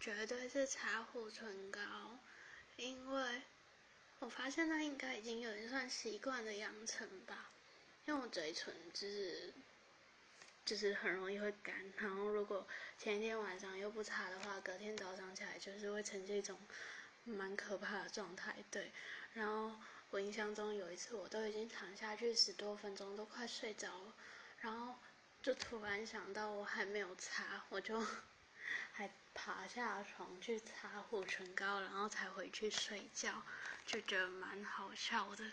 绝对是擦护唇膏，因为我发现它应该已经有点算习惯的养成吧。因为我嘴唇就是就是很容易会干，然后如果前一天晚上又不擦的话，隔天早上起来就是会呈现一种蛮可怕的状态。对，然后我印象中有一次我都已经躺下去十多分钟，都快睡着了，然后就突然想到我还没有擦，我就。还爬下床去擦护唇膏，然后才回去睡觉，就觉得蛮好笑的。